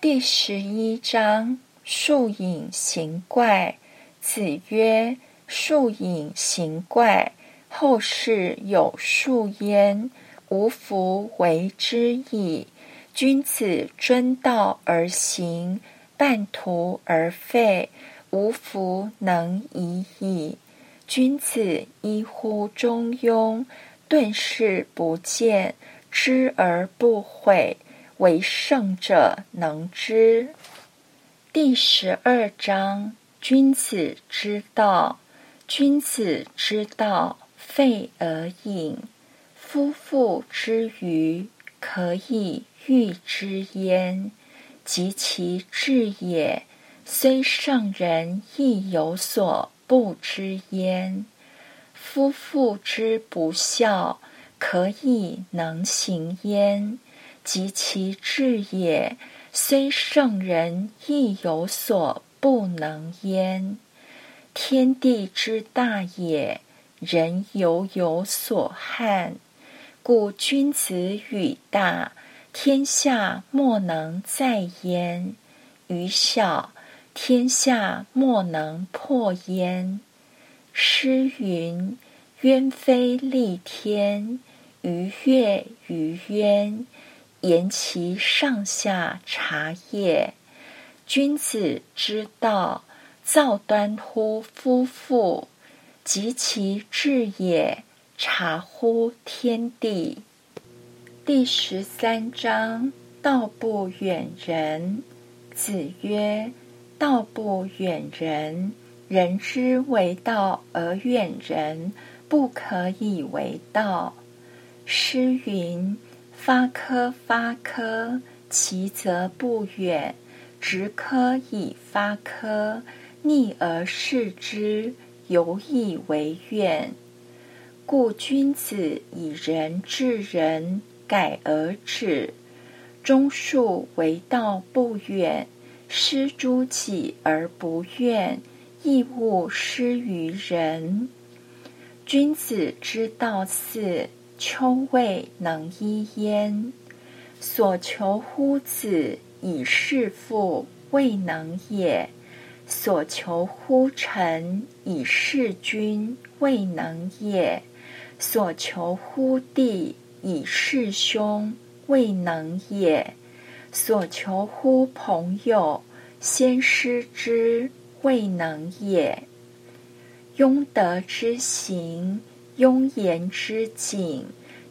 第十一章：树影形怪。子曰：“树影形怪，后世有树焉，无弗为之矣。君子遵道而行，半途而废，无弗能已矣。君子依乎中庸，顿视不见，知而不悔。”为圣者能之。第十二章：君子之道，君子之道废而隐。夫妇之愚，可以喻之焉。及其智也，虽圣人亦有所不知焉。夫妇之不孝，可以能行焉。及其智也，虽圣人亦有所不能焉。天地之大也，人犹有所憾。故君子与大，天下莫能载焉；与小，天下莫能破焉。诗云：“鸢飞戾天，鱼跃于渊。”言其上下察也。君子之道，造端乎夫妇；及其智也，察乎天地。第十三章：道不远人。子曰：“道不远人，人之为道而远人，不可以为道。”诗云。发科发科，其则不远；直科以发科，逆而视之，犹以为怨。故君子以仁治人，改而止。忠恕为道不远，施诸己而不怨，亦勿施于人。君子之道四。秋未能一焉，所求乎子以事父，未能也；所求乎臣以事君，未能也；所求乎弟以事兄，未能也；所求乎朋友，先师之，未能也。庸德之行。庸言之谨，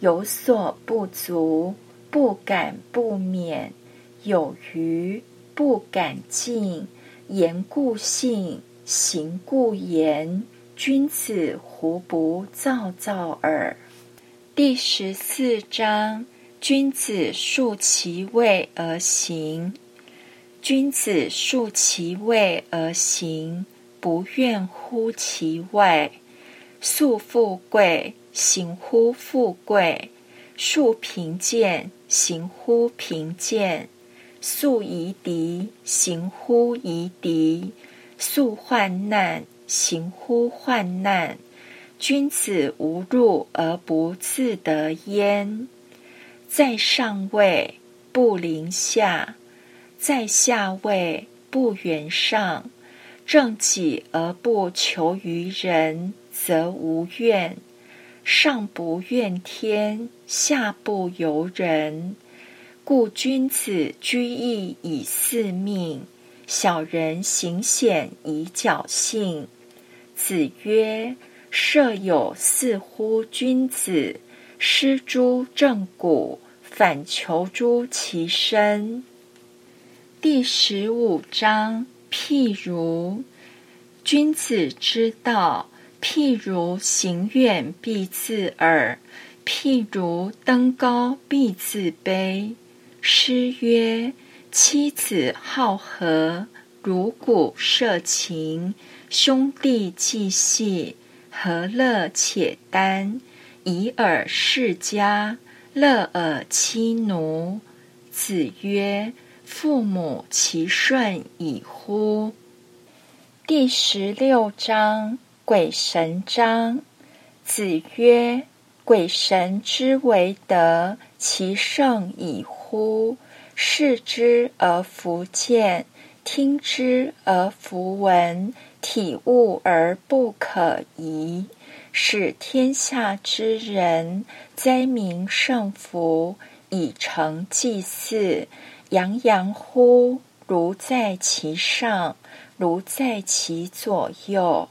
有所不足，不敢不勉；有余，不敢进。言故信，行故言。君子胡不躁躁耳？第十四章：君子述其位而行。君子述其位而行，不怨乎其外。素富贵，行乎富贵；素贫贱，行乎贫贱；素夷狄，行乎夷狄；素患难，行乎患难。君子无入而不自得焉。在上位不临下，在下位不远上。正己而不求于人。则无怨，上不怨天，下不尤人。故君子居易以四命，小人行险以侥幸。子曰：“设有四乎君子，失诸正骨，反求诸其身。”第十五章：譬如，君子之道。譬如行远必自耳，譬如登高必自卑。诗曰：“妻子好合，如鼓瑟琴；兄弟既细，和乐且耽。以尔世家，乐尔妻奴。”子曰：“父母其顺矣乎！”第十六章。鬼神章，子曰：“鬼神之为德，其圣矣乎！视之而弗见，听之而弗闻，体悟而不可疑，使天下之人灾民圣福，以成祭祀。洋洋乎如在其上，如在其左右。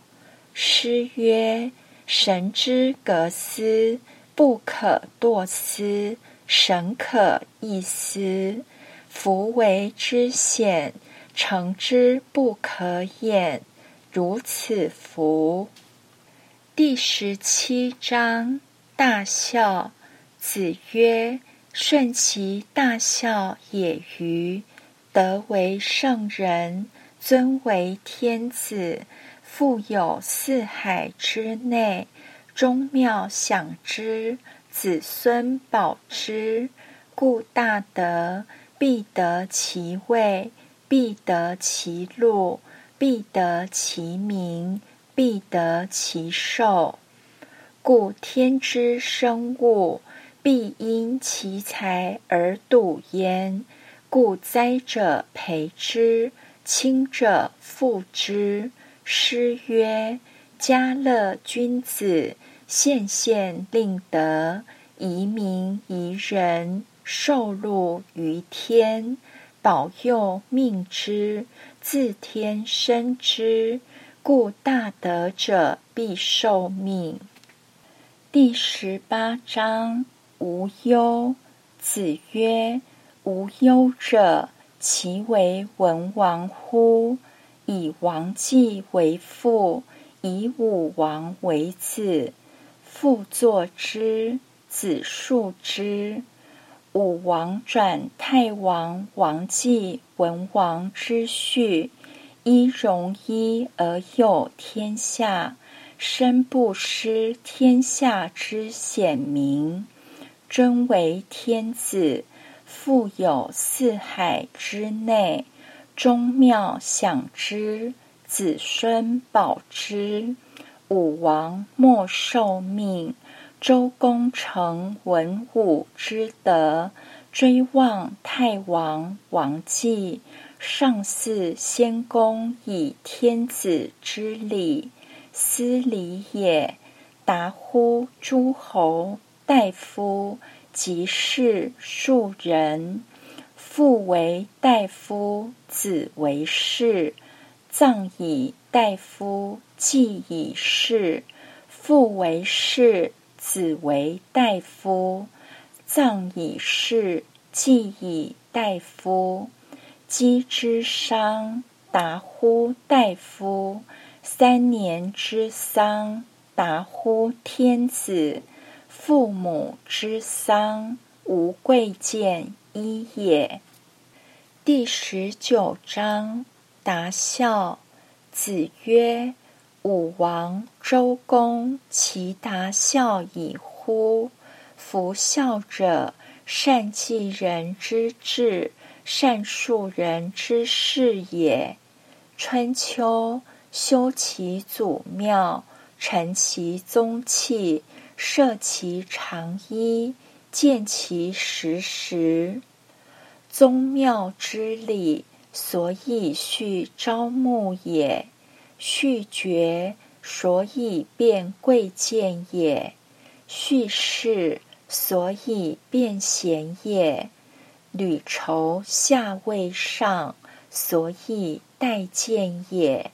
诗曰：“神之格思，不可惰思。”神可意思，夫为之险，诚之不可掩。如此福。第十七章：大孝。子曰：“顺其大孝也与？德为圣人，尊为天子，富有四海之内，宗庙享之。”子孙保之，故大德必得其位，必得其禄，必得其名，必得其寿。故天之生物，必因其才而笃焉。故灾者培之，亲者覆之。诗曰：“家乐君子。”献献令德，移民宜人，受禄于天，保佑命之，自天生之。故大德者必受命。第十八章：无忧。子曰：“无忧者，其为文王乎？以王季为父，以武王为子。”父作之，子述之。武王转太王王继文王之序，一容一而有天下，身不失天下之显明。尊为天子，富有四海之内，宗庙享之，子孙保之。武王莫受命，周公成文武之德，追望太王王继，上祀先公以天子之礼，斯礼也。达乎诸侯大夫，及士庶人，父为大夫，子为士，葬以大夫。既以士，父为士，子为大夫；葬以士，祭以大夫。姬之丧，达乎大夫；三年之丧，达乎天子。父母之丧，无贵贱一也。第十九章：达孝。子曰。武王、周公，其达孝矣乎！夫孝者，善继人之志，善述人之事也。春秋，修其祖庙，成其宗器，设其长衣，见其实时。宗庙之礼，所以序朝暮也。序爵，所以变贵贱也；序士，所以变贤也；履绸下位上，所以待见也；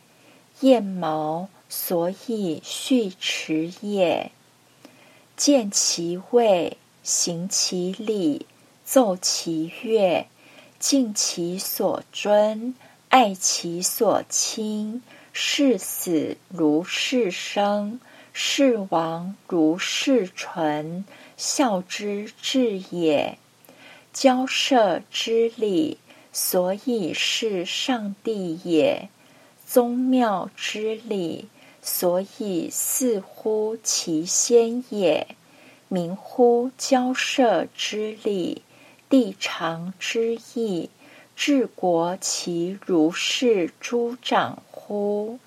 燕毛，所以序迟也。见其位，行其礼，奏其乐，敬其所尊，爱其所亲。视死如视生，视亡如视存，孝之至也。交涉之礼，所以是上帝也；宗庙之礼，所以似乎其先也。民乎交涉之礼，地长之义。治国其如是诸长乎？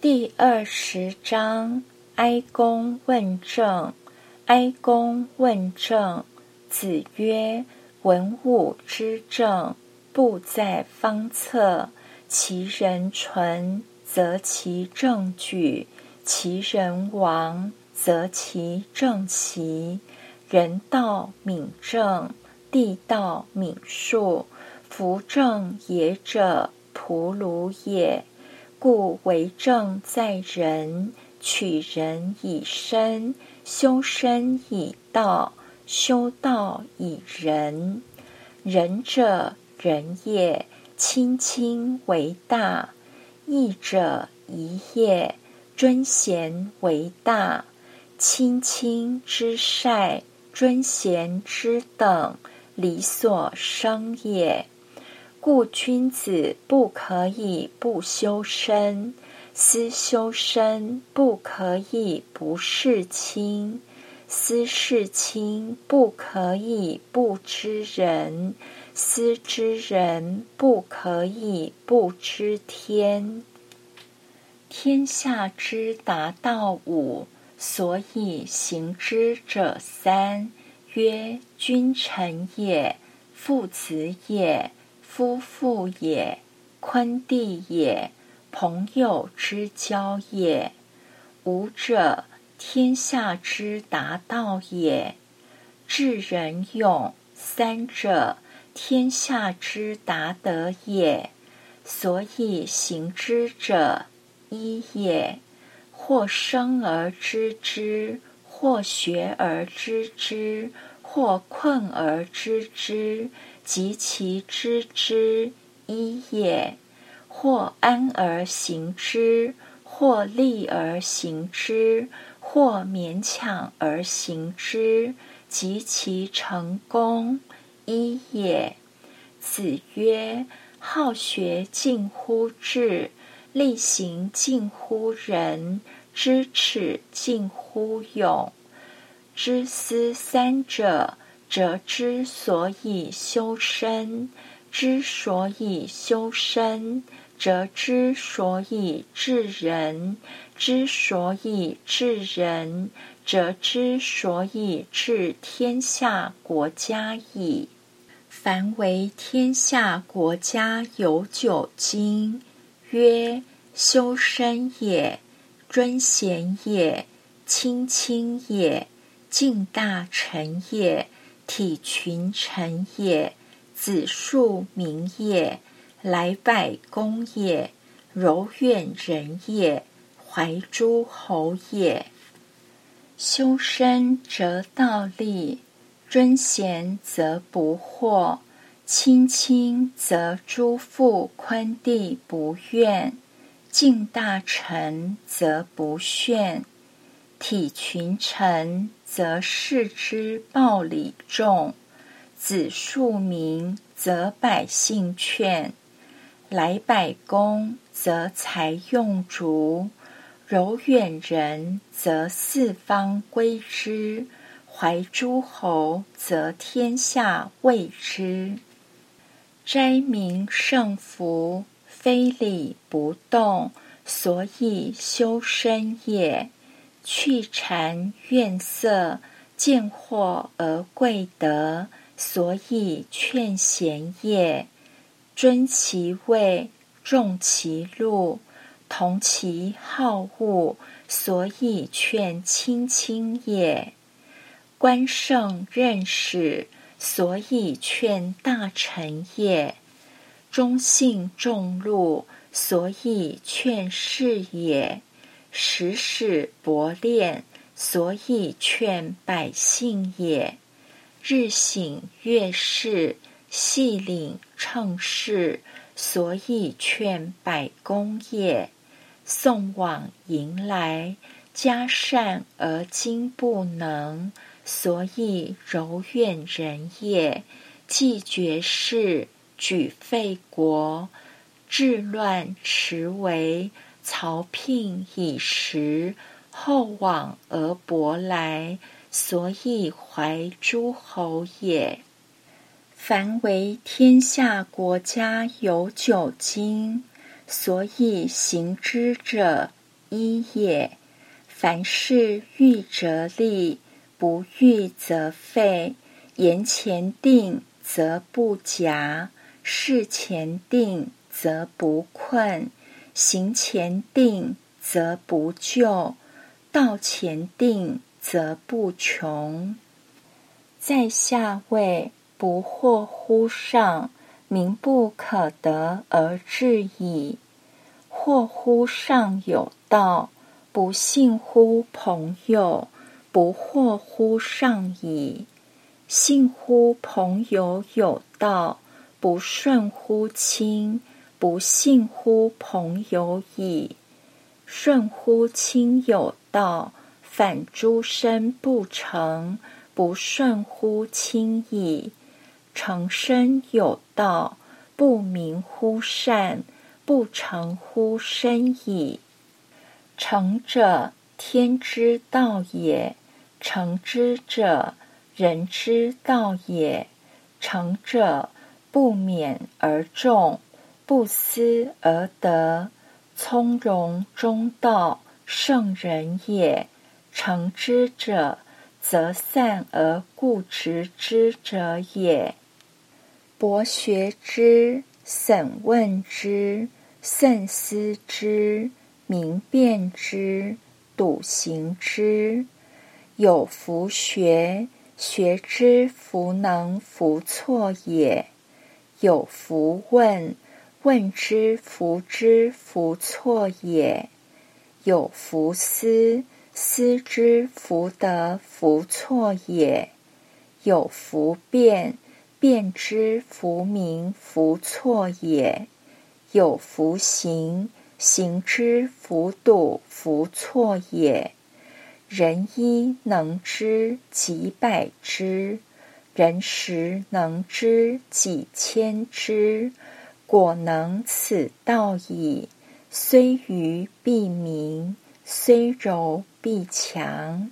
第二十章：哀公问政。哀公问政。子曰：“文武之政，不在方策。其人存，则其政举；其人亡，则其正其。人道敏政，地道敏术。夫政也者，仆鲁也。故为政在人，取人以身，修身以道，修道以仁。仁者，仁也。亲亲为大，义者宜也；尊贤为大，亲亲之善，尊贤之等，理所生也。故君子不可以不修身，思修身不可以不事亲，思事亲不可以不知人。思知人不可以不知天。天下之达道五，所以行之者三：曰君臣也，父子也，夫妇也，坤弟也，朋友之交也。五者，天下之达道也。智仁勇三者。天下之达德也，所以行之者一也。或生而知之，或学而知之，或困而知之，及其知之一也。或安而行之，或利而行之，或勉强而行之，及其成功。一也。子曰：“好学近乎智，力行近乎仁，知耻近乎勇。知思三者，则之所以修身；之所以修身，则之所以治人；之所以治人，则之所以治天下国家矣。”凡为天下国家有九经，曰：修身也，尊贤也，亲亲也，敬大臣也，体群臣也，子庶民也，来百公也，柔远人也，怀诸侯也。修身则道立。尊贤则不惑，亲亲则诸父坤弟不怨，敬大臣则不炫，体群臣则视之暴礼重，子庶民则百姓劝，来百公则财用足，柔远人则四方归之。怀诸侯，则天下畏之。斋民胜福，非礼不动，所以修身也。去谗怨色，见惑而贵德，所以劝贤也。尊其位，重其禄，同其好恶，所以劝亲亲也。官圣任使，所以劝大臣也；忠信重禄，所以劝士也；时使薄练，所以劝百姓也；日省月事，细领称事，所以劝百公也。送往迎来，嘉善而今不能。所以柔远人也，既绝世，举废国，治乱持为，曹聘以时，后往而薄来，所以怀诸侯也。凡为天下国家有九经，所以行之者一也。凡事预则立。不欲则废，言前定，则不夹；事前定，则不困；行前定，则不就；道前定，则不穷。在下位，不惑乎上，名不可得而治矣。或乎上有道，不信乎朋友，不惑乎上矣。信乎朋友有道，不顺乎亲，不信乎朋友矣。顺乎亲有道，反诸身不成，不顺乎亲矣。成身有道，不明乎善。不成乎身矣。成者，天之道也；成之者，人之道也。成者，不勉而众，不思而得，从容中道，圣人也。成之者，则善而固执之者也。博学之，审问之。慎思之，明辨之，笃行之。有弗学，学之弗能弗错也；有弗问，问之弗知弗错也；有弗思，思之弗得弗错也；有弗辩，辩之弗明弗错也。有弗行，行之弗笃弗错也。人一能知几百之，人十能知几千之。果能此道矣。虽愚必明，虽柔必强。